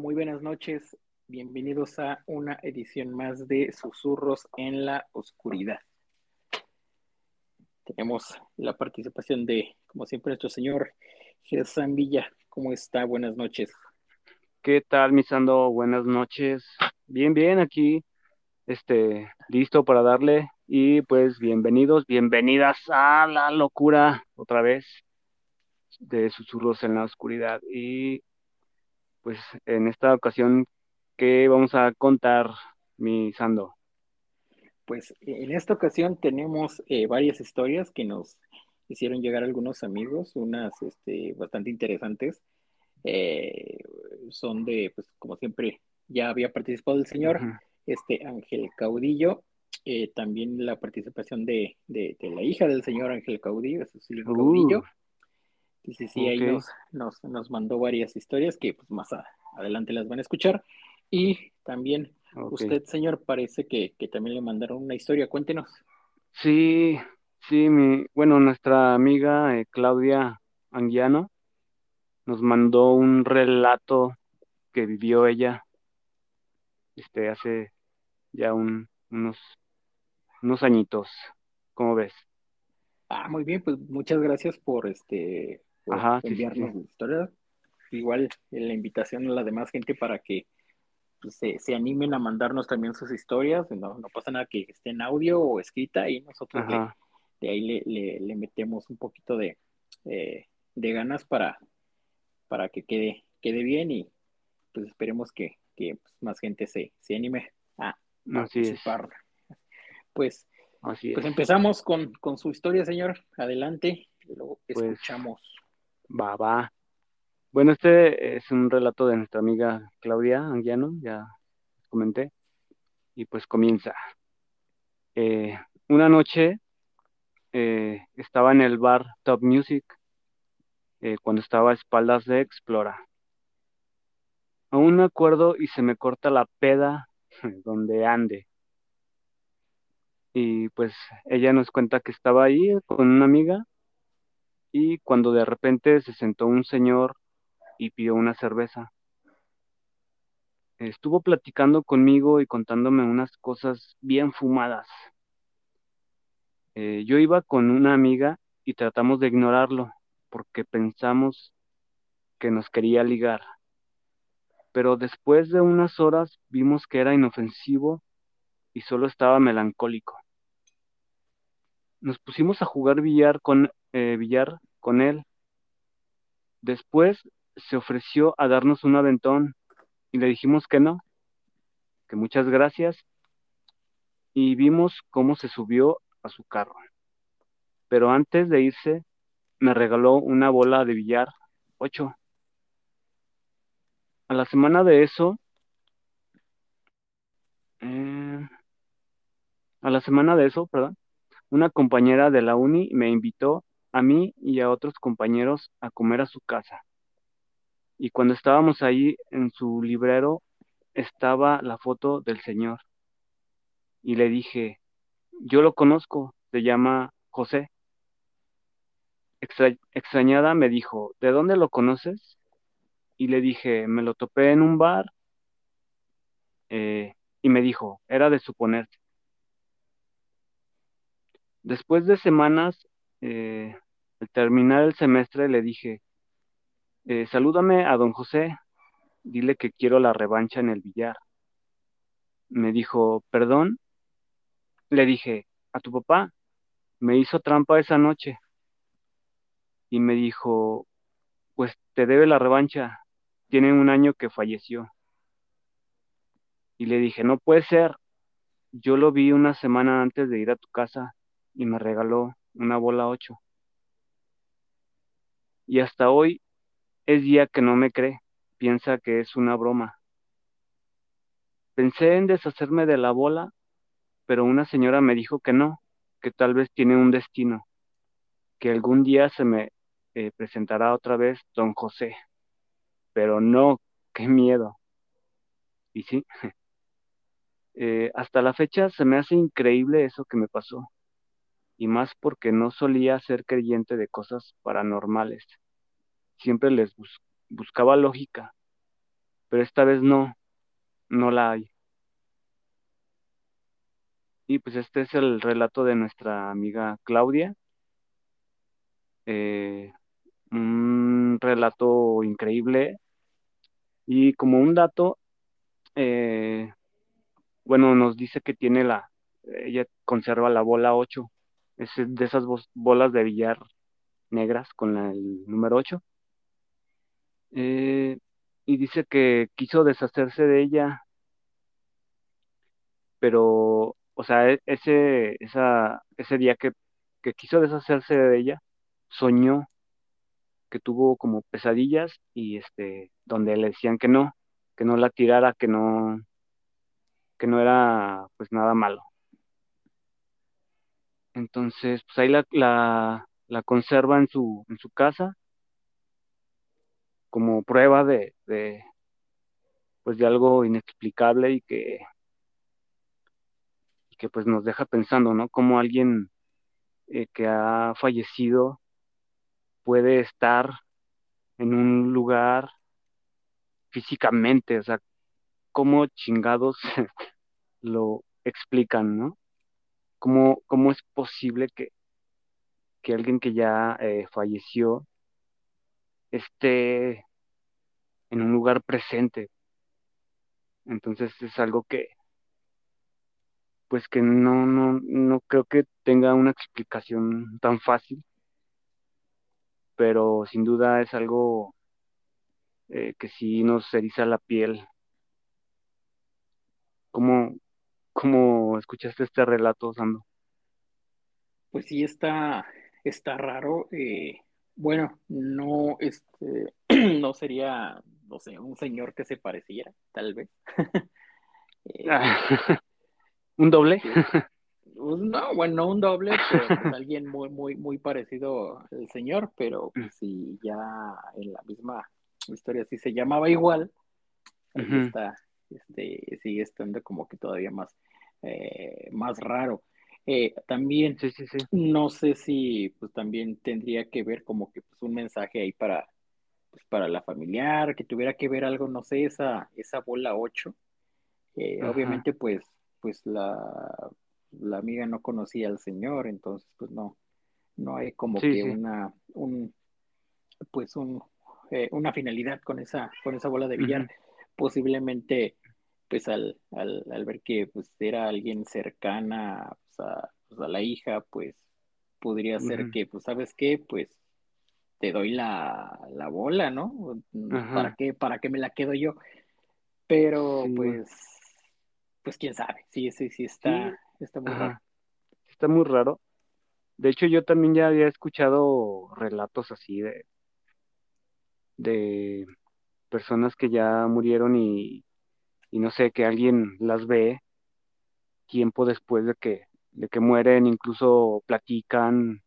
muy buenas noches. Bienvenidos a una edición más de Susurros en la Oscuridad. Tenemos la participación de, como siempre, nuestro señor Gersan Villa. ¿Cómo está? Buenas noches. ¿Qué tal, Misando? Buenas noches. Bien, bien, aquí, este, listo para darle. Y pues bienvenidos, bienvenidas a la locura otra vez de Susurros en la Oscuridad. Y pues en esta ocasión, ¿qué vamos a contar, mi Sando? Pues en esta ocasión tenemos eh, varias historias que nos hicieron llegar algunos amigos, unas este, bastante interesantes. Eh, son de, pues como siempre, ya había participado el señor este Ángel Caudillo, eh, también la participación de, de, la hija del señor Ángel Caudillo, Cecilia uh. Caudillo. Sí, sí, ahí nos, nos, mandó varias historias que pues más adelante las van a escuchar. Y también usted, señor, parece que, también le mandaron una historia. Cuéntenos. Sí, sí, mi, bueno, nuestra amiga eh, Claudia Anguiano nos mandó un relato que vivió ella este, hace ya un, unos, unos añitos. ¿Cómo ves? Ah, muy bien, pues muchas gracias por este Ajá, enviarnos la historia. Igual la invitación a la demás gente para que pues, se, animen a mandarnos también sus historias. No, no pasa nada que esté en audio o escrita y nosotros de ahí le, metemos un poquito de, eh, de ganas para, para que quede, quede bien y pues esperemos que, pues, más gente se, se anime a participar. Pues, pues empezamos con, con, su historia, señor. Adelante, lo pues escuchamos. Va, va. Bueno, este es un relato de nuestra amiga Claudia Anguiano, ya comenté, y pues comienza. Eh, una noche eh, estaba en el bar Top Music eh, cuando estaba a espaldas de Explora. Aún me acuerdo y se me corta la peda donde ande. Y pues ella nos cuenta que estaba ahí con una amiga y cuando de repente se sentó un señor y pidió una cerveza. Estuvo platicando conmigo y contándome unas cosas bien fumadas. Eh, yo iba con una amiga y tratamos de ignorarlo porque pensamos que nos quería ligar. Pero después de unas horas vimos que era inofensivo y solo estaba melancólico. Nos pusimos a jugar billar con eh, billar con él. Después se ofreció a darnos un aventón y le dijimos que no, que muchas gracias y vimos cómo se subió a su carro. Pero antes de irse, me regaló una bola de billar, ocho. A la semana de eso, eh, a la semana de eso, perdón, una compañera de la uni me invitó a mí y a otros compañeros a comer a su casa. Y cuando estábamos ahí en su librero estaba la foto del señor. Y le dije, yo lo conozco, se llama José. extrañada me dijo, ¿de dónde lo conoces? Y le dije, me lo topé en un bar. Eh, y me dijo, era de suponerse. Después de semanas, eh, al terminar el semestre, le dije, eh, salúdame a don José, dile que quiero la revancha en el billar. Me dijo, perdón. Le dije, a tu papá, me hizo trampa esa noche. Y me dijo, pues te debe la revancha, tiene un año que falleció. Y le dije, no puede ser. yo lo vi una semana antes de ir a tu casa y me regaló una bola 8. Y hasta hoy es día que no me cree, piensa que es una broma. Pensé en deshacerme de la bola, pero una señora me dijo que no, que tal vez tiene un destino, que algún día se me eh, presentará otra vez don José. Pero no, qué miedo. Y sí, eh, hasta la fecha se me hace increíble eso que me pasó, y más porque no solía ser creyente de cosas paranormales. Siempre les buscaba lógica, pero esta vez no, no la hay. Y pues este es el relato de nuestra amiga Claudia. Eh, un relato increíble. Y como un dato, eh, bueno, nos dice que tiene la, ella conserva la bola 8, es de esas bolas de billar negras con el número 8. Eh, y dice que quiso deshacerse de ella, pero, o sea, e, ese, esa, ese día que, que quiso deshacerse de ella, soñó que tuvo como pesadillas y este, donde le decían que no, que no la tirara, que no, que no era pues nada malo. Entonces, pues ahí la, la, conserva en su, en su casa como prueba de, de, pues de algo inexplicable y que, que pues nos deja pensando, ¿no? Como alguien eh, que ha fallecido puede estar en un lugar físicamente, o sea, cómo chingados lo explican, ¿no? ¿Cómo, cómo es posible que, que alguien que ya eh, falleció esté en un lugar presente? Entonces es algo que, pues que no, no, no creo que tenga una explicación tan fácil, pero sin duda es algo eh, que sí nos eriza la piel. ¿Cómo, ¿Cómo escuchaste este relato, Sando? Pues sí, está, está raro. Eh, bueno, no, este, no sería, no sé, un señor que se pareciera, tal vez. Eh, ¿Un doble? Pues, no, bueno, no un doble, pero pues alguien muy, muy, muy parecido al señor, pero pues, sí, ya en la misma historia sí se llamaba igual, ahí está, este, sigue estando como que todavía más, eh, más raro. Eh, también, no sé si pues también tendría que ver como que pues un mensaje ahí para, pues, para la familiar, que tuviera que ver algo, no sé, esa, esa bola 8. Eh, obviamente pues, pues la, la amiga no conocía al señor, entonces pues no, no hay como que una, un, pues un, una finalidad con esa, con esa bola de billar posiblemente pues al, al, al, ver que pues era alguien cercana pues, a, pues, a, la hija, pues podría ser que, pues, ¿sabes qué? Pues te doy la, la bola, ¿no? ¿Para qué, ¿Para qué me la quedo yo? Pero, pues, pues quién sabe, sí, sí, sí, está, está muy raro. Está muy raro. De hecho, yo también ya había escuchado relatos así de, de personas que ya murieron y, no sé, que alguien las ve tiempo después de que, de que mueren, incluso platican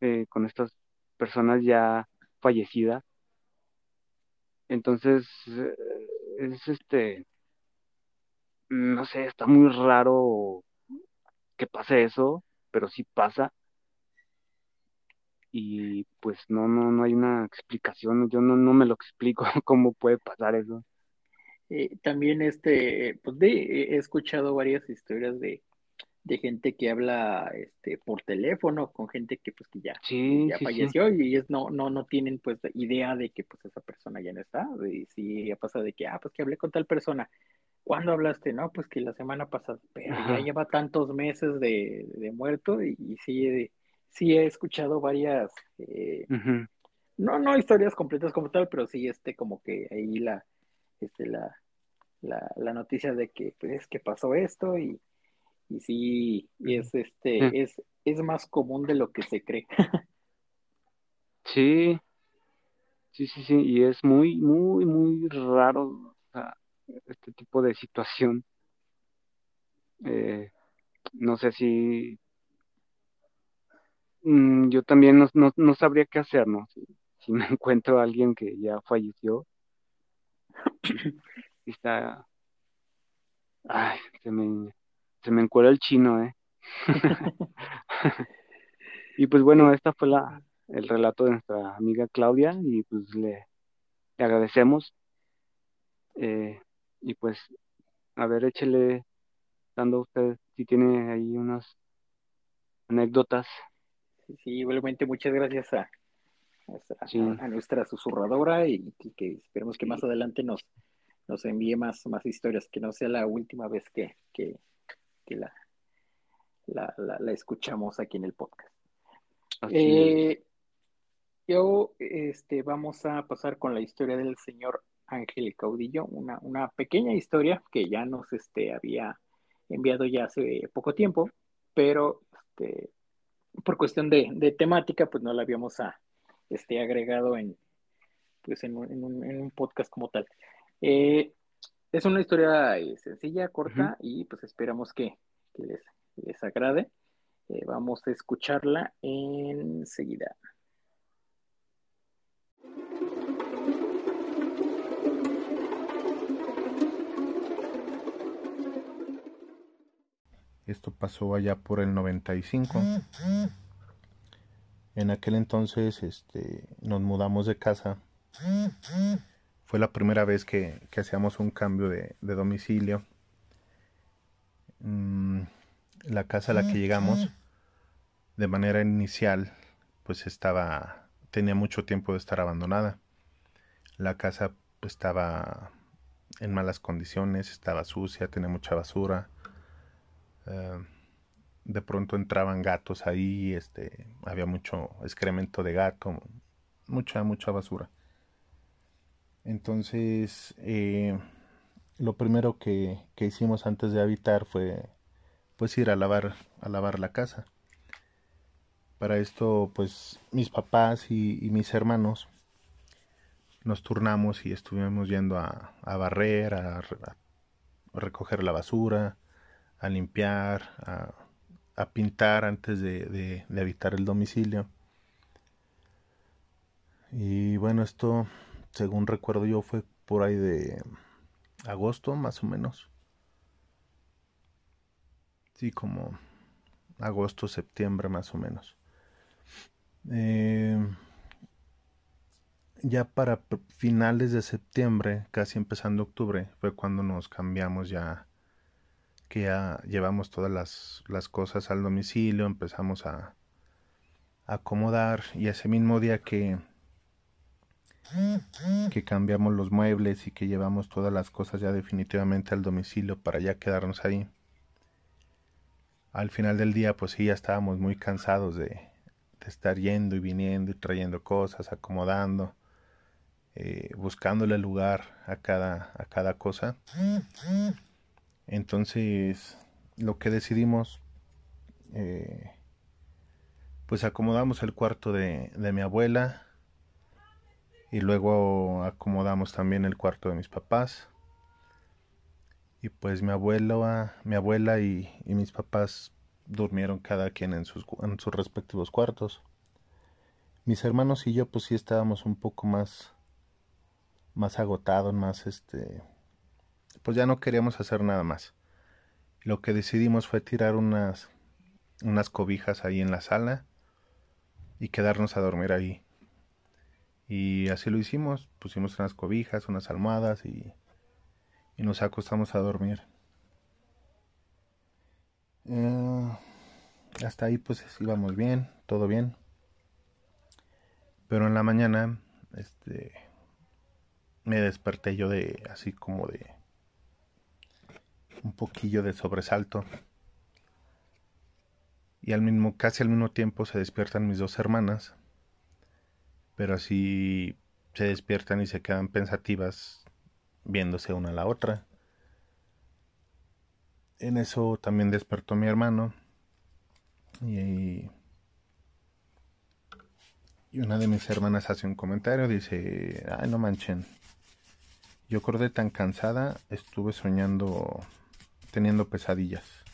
eh, con estas personas ya fallecidas. Entonces, eh, es este, no sé, está muy raro que pase eso, pero sí pasa y pues no, no, no hay una explicación, yo no, no me lo explico cómo puede pasar eso. Eh, también este, pues de, he escuchado varias historias de, de gente que habla este por teléfono con gente que pues que ya, ya falleció y es, no, no, no tienen pues idea de que pues esa persona ya no está. Y si ya pasa de que, ah, pues que hablé con tal persona. ¿Cuándo hablaste? No, pues que la semana pasada, pero ya lleva tantos meses de, de muerto y, y sí, sí he escuchado varias, eh, no, no historias completas como tal, pero sí este como que ahí la, este, la, la, noticia de que pues que pasó esto y, y sí, es este, es, es más común de lo que se cree. sí, sí, sí, sí, y es muy, muy, muy raro este tipo de situación. Eh, no sé si mm, yo también no, no, sabría qué hacer, ¿no? Si, me encuentro a alguien que ya falleció, y está, ay, se me, se me encuera el chino, ¿eh? y pues bueno, esta fue la, el relato de nuestra amiga Claudia y pues le, agradecemos. Eh, y pues, a ver, échele dando usted si tiene ahí unas anécdotas. Sí, igualmente muchas gracias a, a, nuestra susurradora y, que esperemos que más adelante nos, nos envíe más, más historias, que no sea la última vez que, que, la, la, la, escuchamos aquí en el podcast. Eh, yo este, vamos a pasar con la historia del señor Ángel Caudillo, una, una pequeña historia que ya nos este, había enviado ya hace poco tiempo, pero este, por cuestión de, temática, pues no la habíamos a, este, agregado en, pues en, un, podcast como tal. Eh, es una historia eh, sencilla, corta, y pues esperamos que, les, les, agrade. Eh, vamos a escucharla enseguida. Esto pasó allá por el 95. En aquel entonces este, nos mudamos de casa. Fue la primera vez que, hacíamos un cambio de, domicilio. Mm, la casa a la que llegamos, de manera inicial, pues estaba, tenía mucho tiempo de estar abandonada. La casa estaba en malas condiciones, estaba sucia, tenía mucha basura eh, de pronto entraban gatos ahí, este, había mucho excremento de gato, mucha, mucha basura. Entonces, eh, lo primero que, hicimos antes de habitar fue pues ir a lavar, a lavar la casa. Para esto, pues mis papás y, mis hermanos nos turnamos y estuvimos yendo a, barrer, a, recoger la basura, a limpiar, a, pintar antes de, habitar el domicilio. Y bueno, esto, según recuerdo yo, fue por ahí de agosto, más o menos. Sí, como agosto, septiembre, más o menos. Eh, ya para finales de septiembre, casi empezando octubre, fue cuando nos cambiamos ya que ya llevamos todas las, cosas al domicilio, empezamos a, acomodar y ese mismo día que, que cambiamos los muebles y que llevamos todas las cosas ya definitivamente al domicilio para ya quedarnos ahí. Al final del día pues sí ya estábamos muy cansados de, estar yendo y viniendo y trayendo cosas, acomodando, eh, buscándole lugar a cada, a cada cosa. Entonces, lo que decidimos, eh, pues acomodamos el cuarto de, mi abuela y luego acomodamos también el cuarto de mis papás. Y pues mi abuelo, mi abuela y, mis papás durmieron cada quien en sus, en sus respectivos cuartos. Mis hermanos y yo pues sí estábamos un poco más más agotados, más este pues ya no queríamos hacer nada más. Lo que decidimos fue tirar unas, unas cobijas ahí en la sala y quedarnos a dormir ahí. Y así lo hicimos, pusimos unas cobijas, unas almohadas y, y nos acostamos a dormir. Eh, hasta ahí pues íbamos bien, todo bien. Pero en la mañana, este, me desperté yo de así como de un poquillo de sobresalto. Y al mismo, casi al mismo tiempo se despiertan mis dos hermanas, pero así se despiertan y se quedan pensativas viéndose una a la otra. en eso también despertó mi hermano y, y una de mis hermanas hace un comentario, dice, ay no manchen, yo acordé tan cansada, estuve soñando, teniendo pesadillas.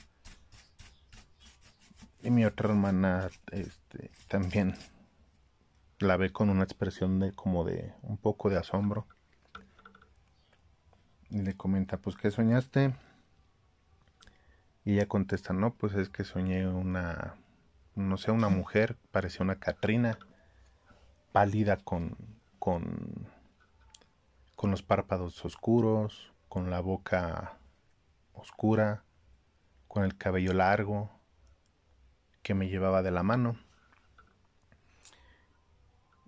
Y mi otra hermana este, también la ve con una expresión de como de un poco de asombro. Y le comenta, pues, ¿qué soñaste? Y ella contesta, no, pues es que soñé una, no sé, una mujer, parecía una Catrina, pálida con, con, con los párpados oscuros, con la boca oscura, con el cabello largo, que me llevaba de la mano.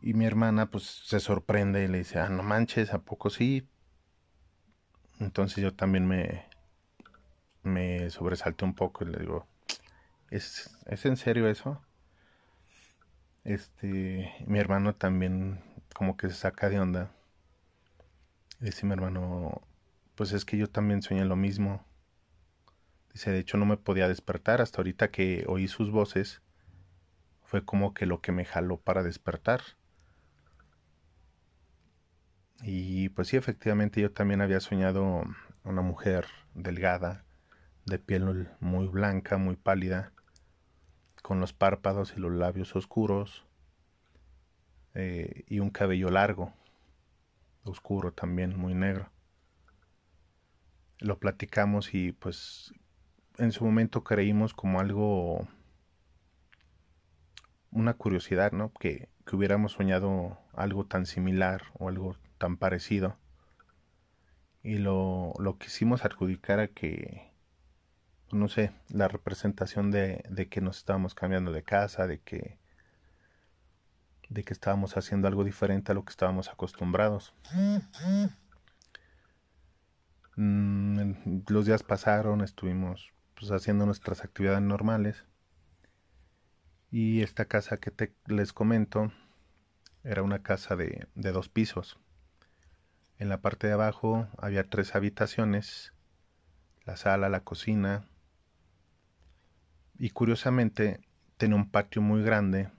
Y mi hermana pues se sorprende y le dice, ah, no manches, ¿a poco sí? Entonces yo también me, me sobresalté un poco y le digo, ¿es, ¿es en serio eso? Este, mi hermano también como que se saca de onda. dice mi hermano, pues es que yo también soñé lo mismo. Dice, de hecho no me podía despertar hasta ahorita que oí sus voces. Fue como que lo que me jaló para despertar. Y pues sí, efectivamente yo también había soñado una mujer delgada, de piel muy blanca, muy pálida, con los párpados y los labios oscuros eh, y un cabello largo, oscuro también, muy negro. Lo platicamos y pues en su momento creímos como algo, una curiosidad, ¿no? Que, que hubiéramos soñado algo tan similar o algo tan parecido. Y lo, lo quisimos adjudicar a que no sé, la representación de, de, que nos estábamos cambiando de casa, de que de que estábamos haciendo algo diferente a lo que estábamos acostumbrados. Mm, los días pasaron, estuvimos pues, haciendo nuestras actividades normales y esta casa que te, les comento era una casa de, de dos pisos. En la parte de abajo había tres habitaciones, la sala, la cocina, y curiosamente tenía un patio muy grande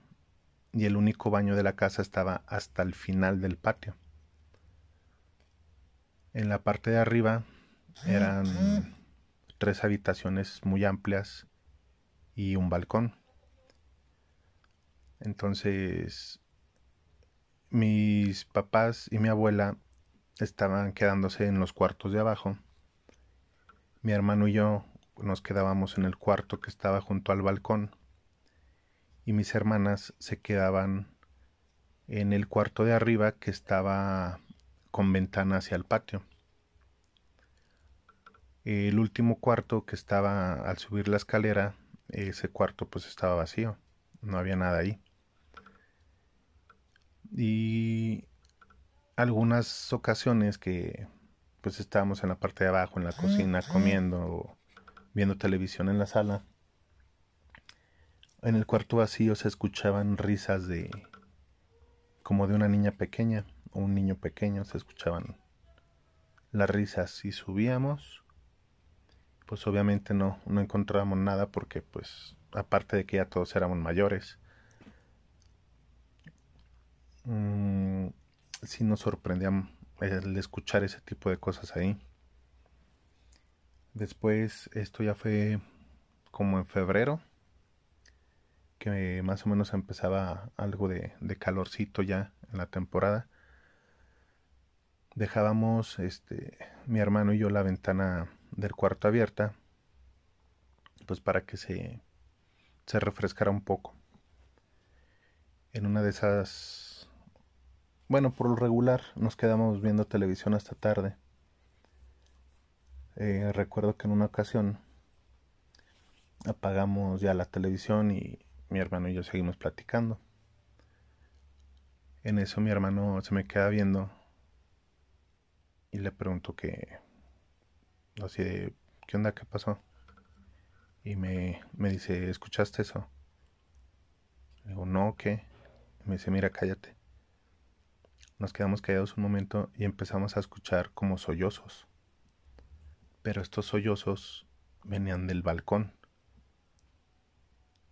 y el único baño de la casa estaba hasta el final del patio. En la parte de arriba eran tres habitaciones muy amplias y un balcón. Entonces mis papás y mi abuela estaban quedándose en los cuartos de abajo. Mi hermano y yo nos quedábamos en el cuarto que estaba junto al balcón y mis hermanas se quedaban en el cuarto de arriba que estaba con ventana hacia el patio. El último cuarto que estaba al subir la escalera, ese cuarto pues estaba vacío, no había nada ahí. Y algunas ocasiones que pues estábamos en la parte de abajo, en la cocina, comiendo viendo televisión en la sala. En el cuarto vacío se escuchaban risas de como de una niña pequeña o un niño pequeño, se escuchaban las risas y subíamos. Pues obviamente no, no encontrábamos nada porque pues aparte de que ya todos éramos mayores. Mm, sí nos sorprendía el escuchar ese tipo de cosas ahí. Después, esto ya fue como en febrero, que más o menos empezaba algo de, calorcito ya en la temporada. Dejábamos este mi hermano y yo la ventana del cuarto abierta, pues para que se, se refrescara un poco. En una de esas, bueno, por lo regular nos quedamos viendo televisión hasta tarde eh, recuerdo que en una ocasión apagamos ya la televisión y mi hermano y yo seguimos platicando. En eso mi hermano se me queda viendo y le pregunto que, así de, ¿qué onda? ¿Qué pasó? Y me, me dice, ¿escuchaste eso? Le digo, no, ¿qué? me dice, mira, cállate. Nos quedamos callados un momento y empezamos a escuchar como sollozos pero estos sollozos venían del balcón.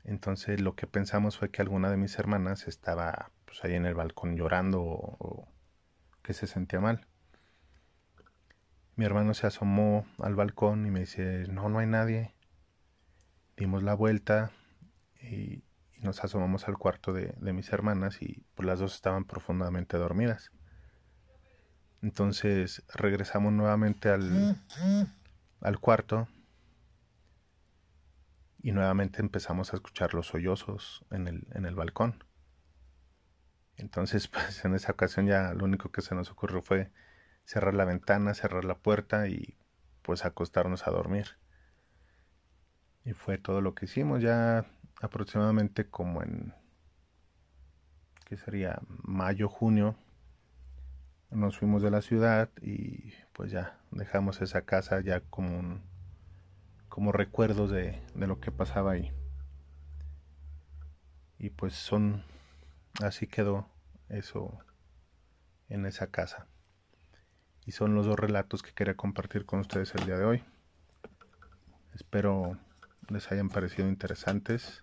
Entonces lo que pensamos fue que alguna de mis hermanas estaba pues, ahí en el balcón llorando o, que se sentía mal. Mi hermano se asomó al balcón y me dice, no, no hay nadie. Dimos la vuelta y, nos asomamos al cuarto de, mis hermanas y pues, las dos estaban profundamente dormidas. Entonces regresamos nuevamente al, al cuarto y nuevamente empezamos a escuchar los sollozos en el, en el balcón. Entonces, pues en esa ocasión ya lo único que se nos ocurrió fue cerrar la ventana, cerrar la puerta y pues acostarnos a dormir. Y fue todo lo que hicimos ya aproximadamente como en, ¿qué sería? Mayo, junio. Nos fuimos de la ciudad y pues ya dejamos esa casa ya como un, como recuerdos de, lo que pasaba ahí. Y pues son, así quedó eso en esa casa. Y son los dos relatos que quería compartir con ustedes el día de hoy. Espero les hayan parecido interesantes.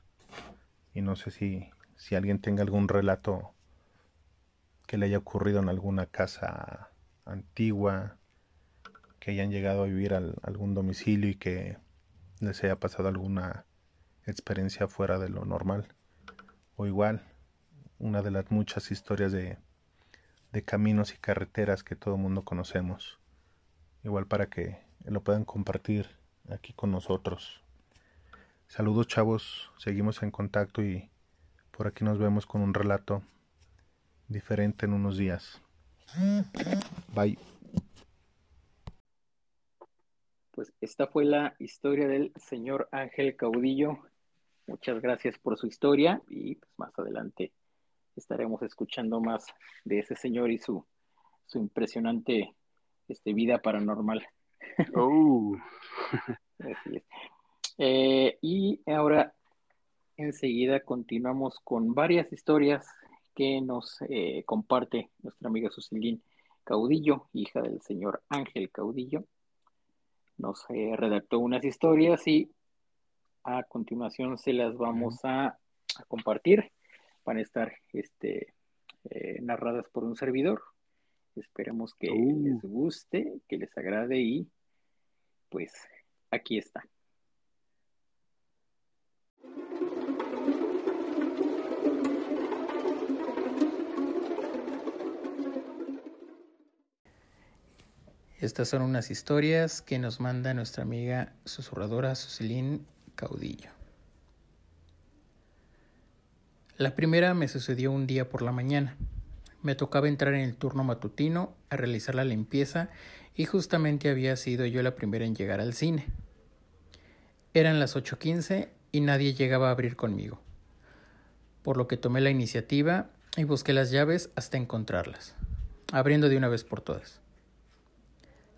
Y no sé si, si alguien tenga algún relato que le haya ocurrido en alguna casa antigua, que hayan llegado a vivir a algún domicilio y que les haya pasado alguna experiencia fuera de lo normal. O igual, una de las muchas historias de, de caminos y carreteras que todo el mundo conocemos. Igual para que lo puedan compartir aquí con nosotros. Saludos chavos, seguimos en contacto y por aquí nos vemos con un relato diferente en unos días. Bye. Pues esta fue la historia del señor Ángel Caudillo. Muchas gracias por su historia y pues más adelante estaremos escuchando más de ese señor y su, su impresionante este, vida paranormal. Oh. Eh, y ahora enseguida continuamos con varias historias que nos eh, comparte nuestra amiga Susilín Caudillo, hija del señor Ángel Caudillo nos eh, redactó unas historias y a continuación se las vamos a, compartir. Van a estar este, eh, narradas por un servidor. Esperemos que uh. les guste, que les agrade y pues aquí está. Estas son unas historias que nos manda nuestra amiga susurradora Susilín Caudillo. La primera me sucedió un día por la mañana. Me tocaba entrar en el turno matutino a realizar la limpieza y justamente había sido yo la primera en llegar al cine. Eran las 8.15 y nadie llegaba a abrir conmigo, por lo que tomé la iniciativa y busqué las llaves hasta encontrarlas, abriendo de una vez por todas.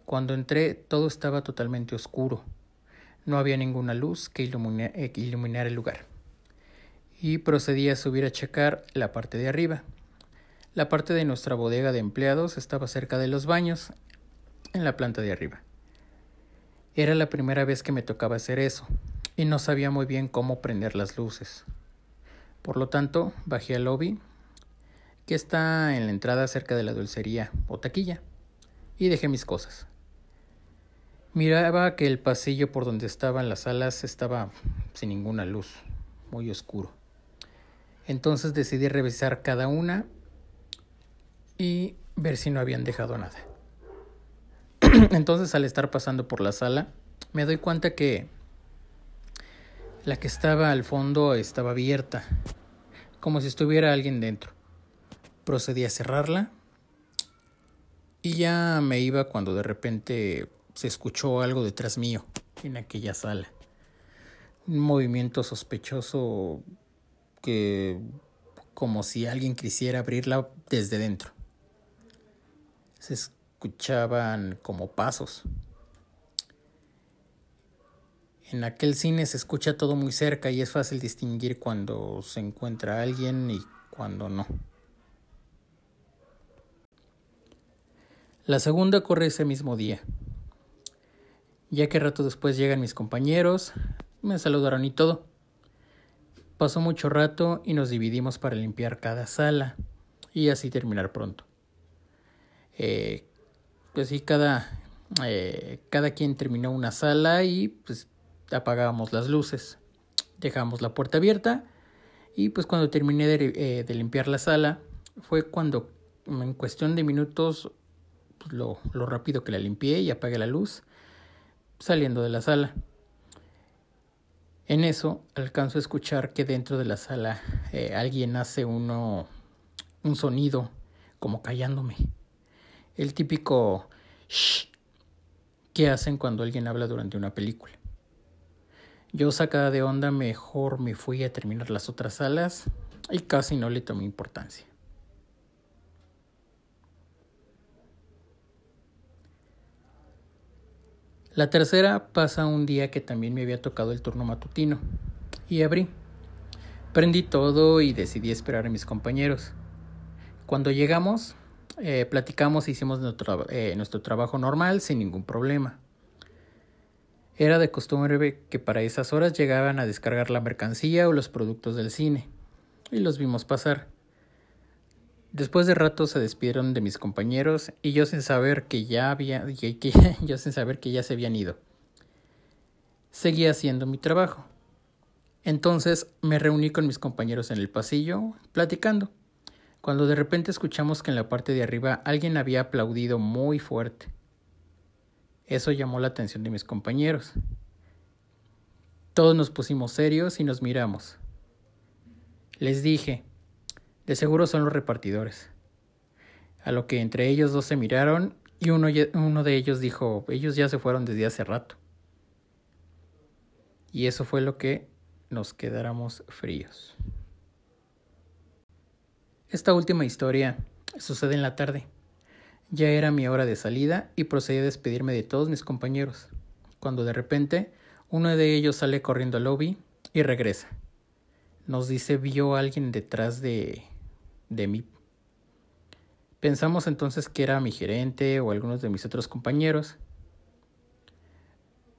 Cuando entré todo estaba totalmente oscuro. No había ninguna luz que iluminara el lugar. Y procedí a subir a checar la parte de arriba. La parte de nuestra bodega de empleados estaba cerca de los baños, en la planta de arriba. Era la primera vez que me tocaba hacer eso, y no sabía muy bien cómo prender las luces. Por lo tanto, bajé al lobby, que está en la entrada cerca de la dulcería o taquilla, y dejé mis cosas. Miraba que el pasillo por donde estaban las salas estaba sin ninguna luz, muy oscuro. Entonces decidí revisar cada una y ver si no habían dejado nada. Entonces al estar pasando por la sala, me doy cuenta que la que estaba al fondo estaba abierta, como si estuviera alguien dentro. Procedí a cerrarla y ya me iba cuando de repente se escuchó algo detrás mío en aquella sala. Un movimiento sospechoso que como si alguien quisiera abrirla desde dentro. Se escuchaban como pasos. En aquel cine se escucha todo muy cerca y es fácil distinguir cuando se encuentra alguien y cuando no. La segunda corre ese mismo día. Ya que rato después llegan mis compañeros, me saludaron y todo. Pasó mucho rato y nos dividimos para limpiar cada sala y así terminar pronto. Eh, pues sí, cada, eh, cada quien terminó una sala y pues apagábamos las luces, dejamos la puerta abierta y pues cuando terminé de, eh, limpiar la sala fue cuando en cuestión de minutos pues, lo, lo rápido que la limpié y apagué la luz saliendo de la sala. En eso alcanzo a escuchar que dentro de la sala eh, alguien hace uno un sonido como callándome. El típico shh que hacen cuando alguien habla durante una película. Yo sacada de onda mejor me fui a terminar las otras salas y casi no le tomé importancia. La tercera pasa un día que también me había tocado el turno matutino y abrí. Prendí todo y decidí esperar a mis compañeros. Cuando llegamos, eh, platicamos e hicimos eh, nuestro trabajo normal sin ningún problema. Era de costumbre que para esas horas llegaban a descargar la mercancía o los productos del cine, y los vimos pasar. Después de rato se despidieron de mis compañeros y yo sin saber que ya había que, yo sin saber que ya se habían ido. Seguía haciendo mi trabajo. Entonces me reuní con mis compañeros en el pasillo, platicando, cuando de repente escuchamos que en la parte de arriba alguien había aplaudido muy fuerte. Eso llamó la atención de mis compañeros. Todos nos pusimos serios y nos miramos. Les dije, de seguro son los repartidores. A lo que entre ellos dos se miraron y uno, uno de ellos dijo, ellos ya se fueron desde hace rato. Y eso fue lo que nos quedáramos fríos. Esta última historia sucede en la tarde. Ya era mi hora de salida y procedí a despedirme de todos mis compañeros, cuando de repente uno de ellos sale corriendo al lobby y regresa. Nos dice vio a alguien detrás de de mí. Pensamos entonces que era mi gerente o algunos de mis otros compañeros.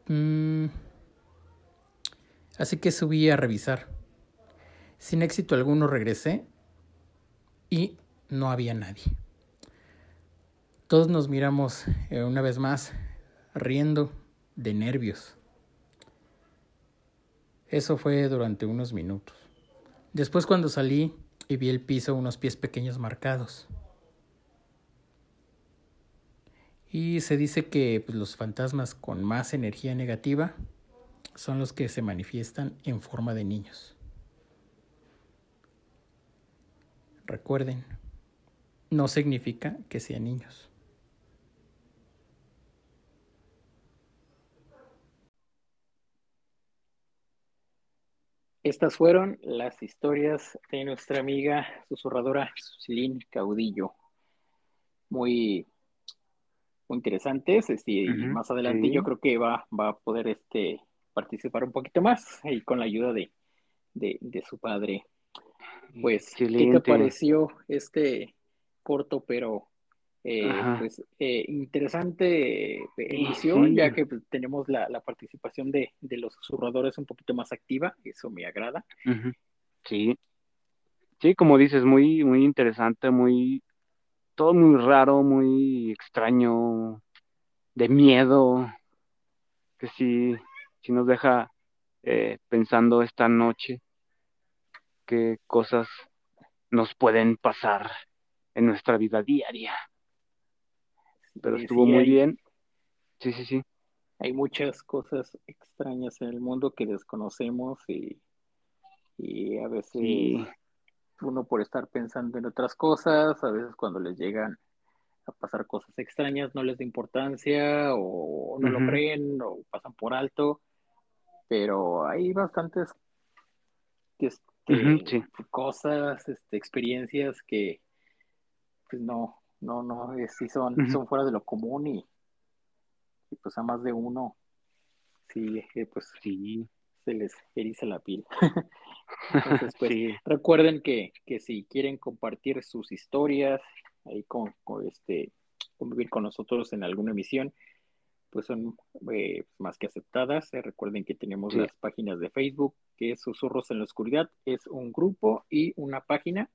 Mm. Así que subí a revisar. Sin éxito alguno regresé y no había nadie. Todos nos miramos eh, una vez más, riendo de nervios. Eso fue durante unos minutos. Después cuando salí y vi el piso unos pies pequeños marcados. Y se dice que pues, los fantasmas con más energía negativa son los que se manifiestan en forma de niños. Recuerden, no significa que sean niños. Estas fueron las historias de nuestra amiga susurradora Susilín Caudillo. Muy, muy interesantes. Este, y más adelante yo creo que va, va a poder este, participar un poquito más y con la ayuda de, de, su padre. Pues, ¿qué te pareció este corto pero eh, pues eh, interesante eh, emisión, ya que pues, tenemos la, participación de, los susurradores un poquito más activa, eso me agrada. Sí, sí, como dices, muy, muy interesante, muy, todo muy raro, muy extraño, de miedo, que sí, sí nos deja pensando esta noche qué cosas nos pueden pasar en nuestra vida diaria pero estuvo muy bien. Sí, sí, sí. Hay muchas cosas extrañas en el mundo que desconocemos y, y a veces uno por estar pensando en otras cosas, a veces cuando les llegan a pasar cosas extrañas no les da importancia o no lo creen o pasan por alto, pero hay bastantes este, cosas, este, experiencias que pues no, no, no, es, sí son, son fuera de lo común y, pues a más de uno, sí, eh, pues sí, se les eriza la piel. Entonces, pues recuerden que, que si quieren compartir sus historias, ahí con, este, convivir con nosotros en alguna emisión, pues son eh, más que aceptadas. recuerden que tenemos las páginas de Facebook, que es Susurros en la Oscuridad, es un grupo y una página.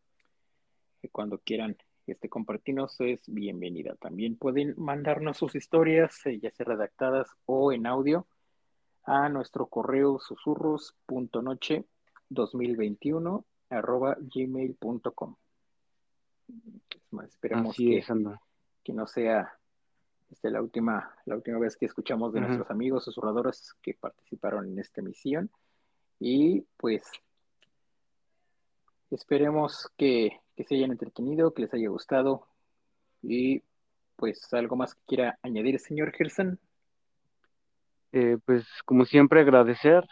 Que cuando quieran este, compartirnos es bienvenida. También pueden mandarnos sus historias, ya sea redactadas o en audio, a nuestro correo susurros.noche2021 arroba gmail.com. Esperemos que, que no sea este, la, última, la última vez que escuchamos de nuestros amigos susurradores que participaron en esta emisión. Y pues esperemos que, se hayan entretenido, que les haya gustado. Y pues algo más que quiera añadir, señor Gerson. Eh, pues como siempre agradecer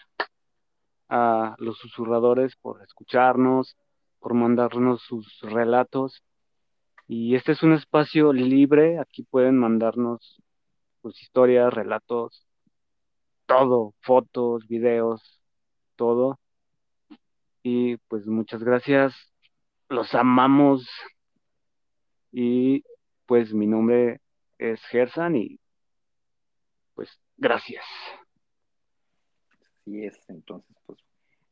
a los susurradores por escucharnos, por mandarnos sus relatos. Y este es un espacio libre, aquí pueden mandarnos sus historias, relatos, todo, fotos, videos, todo. Y pues muchas gracias, los amamos. Y pues mi nombre es Gersan y pues gracias. Así es, entonces, pues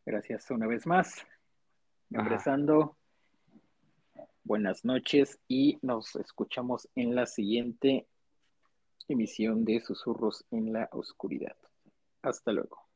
gracias una vez más. Empezando, buenas noches y nos escuchamos en la siguiente emisión de Susurros en la Oscuridad. Hasta luego.